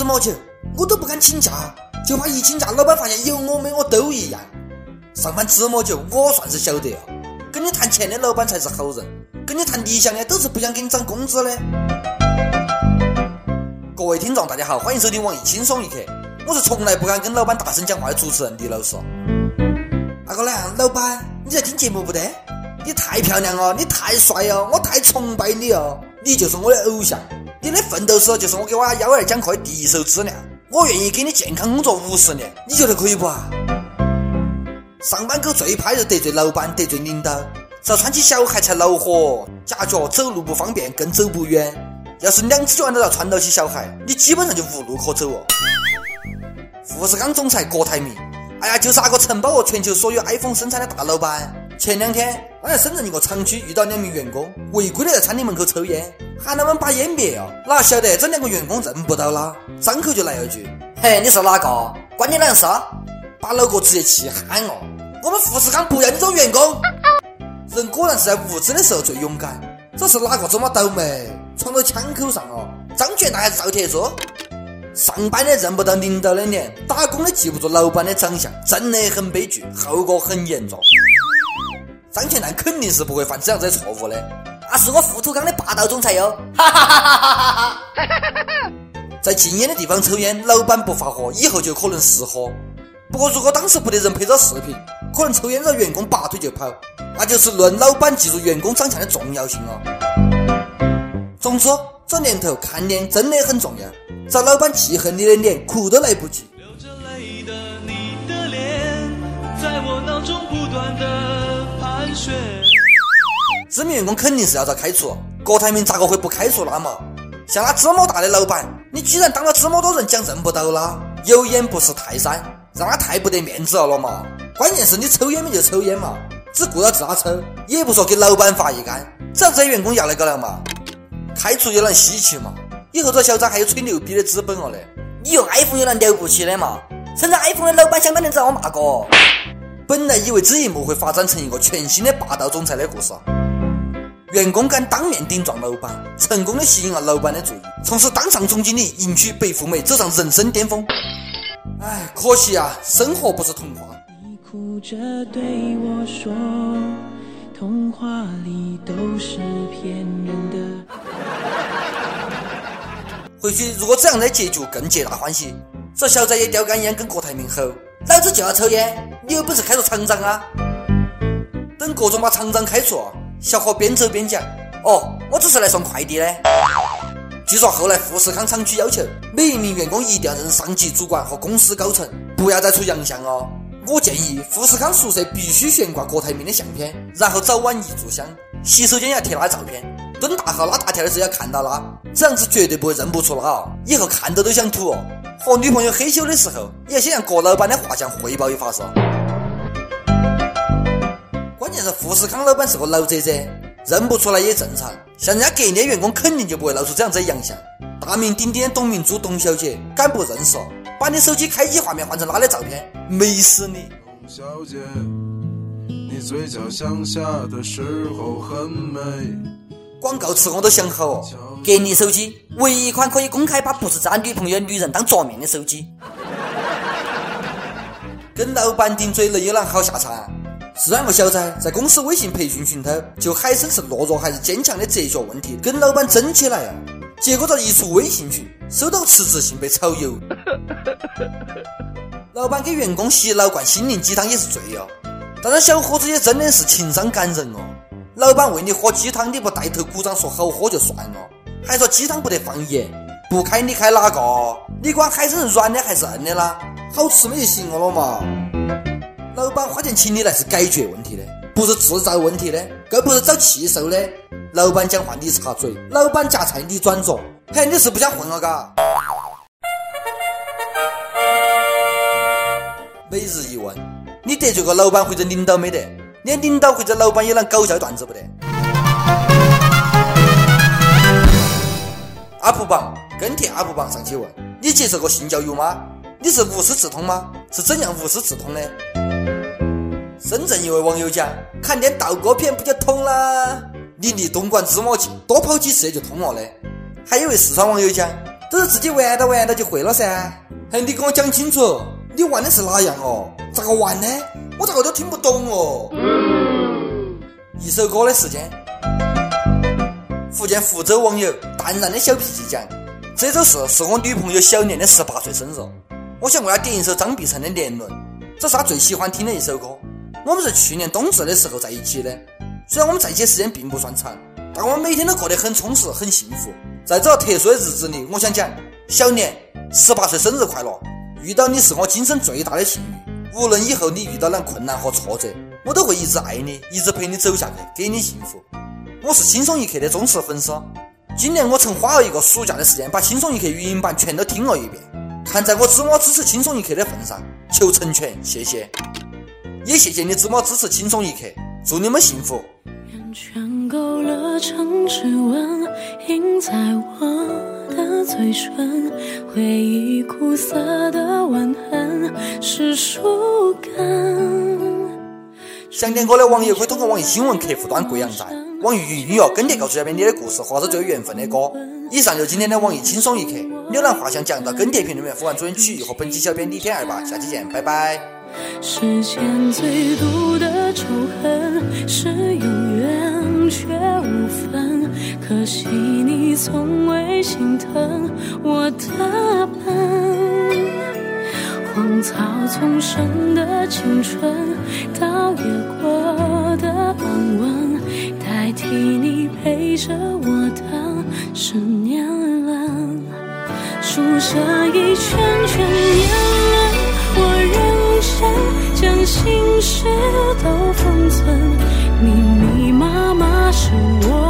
芝麻酒，我都不敢请假，就怕一请假，老板发现有我没我都一样。上班芝麻酒，我算是晓得啊。跟你谈钱的老板才是好人，跟你谈理想的都是不想给你涨工资的。各位听众，大家好，欢迎收听网易轻松一刻，我是从来不敢跟老板大声讲话的主持人李老师。那个呢，老板，你在听节目不得？你太漂亮了，你太帅了，我太崇拜你了，你就是我的偶像。你的奋斗史就是我给娃幺儿讲课的第一手资料。我愿意给你健康工作五十年，你觉得可以不啊？上班狗最怕就得罪老板，得罪领导。只要穿起小孩才恼火，夹脚走路不方便，更走不远。要是两只脚都要穿到起小孩，你基本上就无路可走哦。富士康总裁郭台铭，哎呀，就是那个承包了全球所有 iPhone 生产的大老板。前两天我在深圳一个厂区遇到两名员工违规的在餐厅门口抽烟，喊他们把烟灭了，哪晓得这两个员工认不到他，张口就来了句：“嘿，你是哪个？关你两事？”把老哥直接气憨了。我们富士康不要你这种员工。人果然是在无知的时候最勇敢。这是哪个这么倒霉，闯到枪口上了？张全大还是赵铁柱？上班的认不到领导的脸，打工的记不住老板的长相，真的很悲剧，后果很严重。张全蛋肯定是不会犯这样子的错误的。那是我富土康的霸道总裁哟！哈哈哈哈哈哈！在禁烟的地方抽烟，老板不发火，以后就可能失火。不过如果当时不得人拍着视频，可能抽烟让员工拔腿就跑，那就是论老板记住员工长相的重要性哦。总之，这年头看脸真的很重要，找老板记恨你的脸，哭都来不及。知名员工肯定是要遭开除，郭台铭咋个会不开除他嘛？像他这么大的老板，你居然当了这么多人讲认不到他，有眼不识泰山，让他太不得面子了了嘛？关键是你抽烟没就抽烟嘛，只顾到自家抽，也不说给老板发一杆，这样子员工要那个了嘛？开除又能稀奇嘛？以后这小张还有吹牛逼的资本了嘞？你用 iPhone 有能了不起的嘛？甚至 iPhone 的老板想当年找我骂过。本来以为这一幕会发展成一个全新的霸道总裁的故事，员工敢当面顶撞老板，成功的吸引了老板的注意，从此当上总经理，迎娶白富美，走上人生巅峰。唉，可惜啊，生活不是童话。你哭着对我说，童话里都是骗人的。回去如果这样的结局更皆大欢喜，这小子也叼根烟跟郭台铭吼。老子就要抽烟，你有本事开除厂长啊！等各种把厂长开除，小伙边走边讲：“哦，我只是来送快递的。”据说后来富士康厂区要求每一名员工一定要认上级主管和公司高层，不要再出洋相哦。我建议富士康宿舍必须悬挂郭台铭的相片，然后早晚一炷香，洗手间要贴他的照片，蹲大号拉大条的时候要看到他，这样子绝对不会认不出他哦。以后看到都想吐哦。和女朋友嘿咻的时候，也要先向郭老板的画像汇报一发噻。关键是富士康老板是个老贼贼，认不出来也正常。像人家格力的员工肯定就不会露出这样子的洋相。大名鼎鼎的董明珠董小姐，敢不认识？把你手机开机画面换成她的照片，美死你！董小姐，你嘴角向下的时候很美。广告词我都想好哦。格力手机，唯一一款可以公开把不是自家女朋友的女人当桌面的手机。跟老板顶嘴了有啷好下场？是两个小子在公司微信培训群头就海参是懦弱还是坚强的哲学问题跟老板争起来啊！结果这一出微信群，收到辞职信被炒鱿。老板给员工洗脑灌心灵鸡汤也是醉哦，但是小伙子也真的是情商感人哦。老板为你喝鸡汤，你不带头鼓掌说好喝就算了。还说鸡汤不得放盐，不开你开哪个？你管海参是软的还是硬的啦？好吃嘛就行了嘛。老板花钱请你来是解决问题的，不是制造问题的，更不是找气受的。老板讲话你插嘴，老板夹菜你转桌，嘿，你是不想混了嘎？每日一问，你得罪过老板或者领导没得？连领导或者老板也能搞笑段子不得？阿普榜跟帖阿普榜上去问：你接受过性教育吗？你是无师自通吗？是怎样无师自通的？真正一位网友讲：看点道哥片不就通了？你离东莞芝麻近，多跑几次就通了的。还有位四川网友讲：都是自己玩到玩到就会了噻。哎，你跟我讲清楚，你玩的是哪样哦？咋个玩呢？我咋个都听不懂哦。一首歌的时间。福建福州网友淡然的小脾气讲：“这首诗是我女朋友小年的十八岁生日，我想为她点一首张碧晨的《年轮》，这是她最喜欢听的一首歌。我们是去年冬至的时候在一起的，虽然我们在一起时间并不算长，但我们每天都过得很充实、很幸福。在这特殊的日子里，我想讲，小年十八岁生日快乐！遇到你是我今生最大的幸运，无论以后你遇到哪困难和挫折，我都会一直爱你，一直陪你走下去，给你幸福。”我是轻松一刻的忠实粉丝，今年我曾花了一个暑假的时间把轻松一刻语音版全都听了一遍。看在我知我支持轻松一刻的份上，求成全，谢谢。也谢谢你这么支持轻松一刻，祝你们幸福。圈勾勒成指纹，印在我的嘴唇，回忆苦涩的吻痕是树根。想点歌的网友可以通过网易新闻客户端贵阳站。网易云音乐跟帖告诉小编你的故事或者最有缘分的歌。以上就是今天的网易轻松一刻，浏览画像讲到跟帖评论员，呼唤主人曲艺和本期小编李天二吧，下期见，拜拜。世间最毒的仇恨是有缘却无分，可惜你从未心疼我的笨。荒草丛生的青春，倒也过得安稳。代替你陪着我的是年轮，数着一圈圈事都封存，密密麻麻是我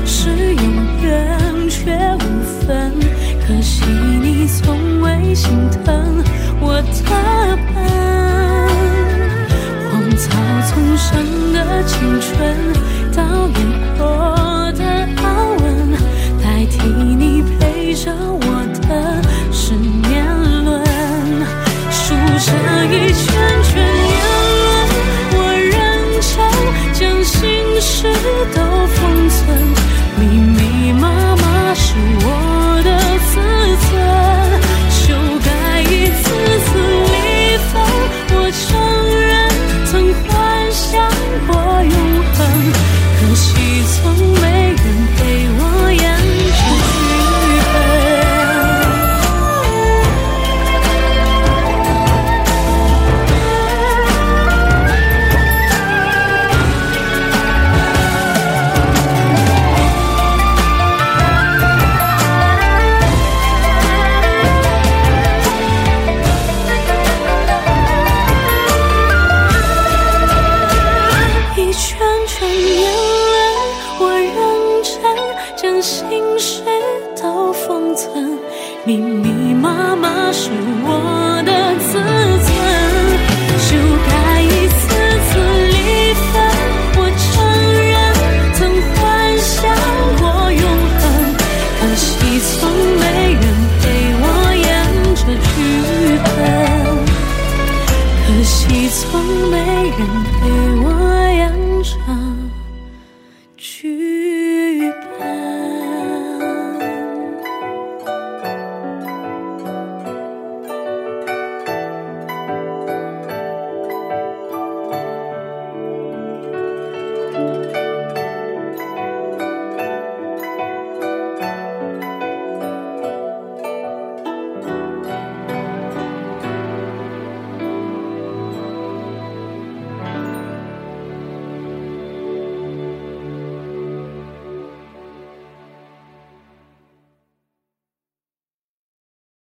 是永远却无分，可惜你从未心疼我的笨。荒草丛生的青春，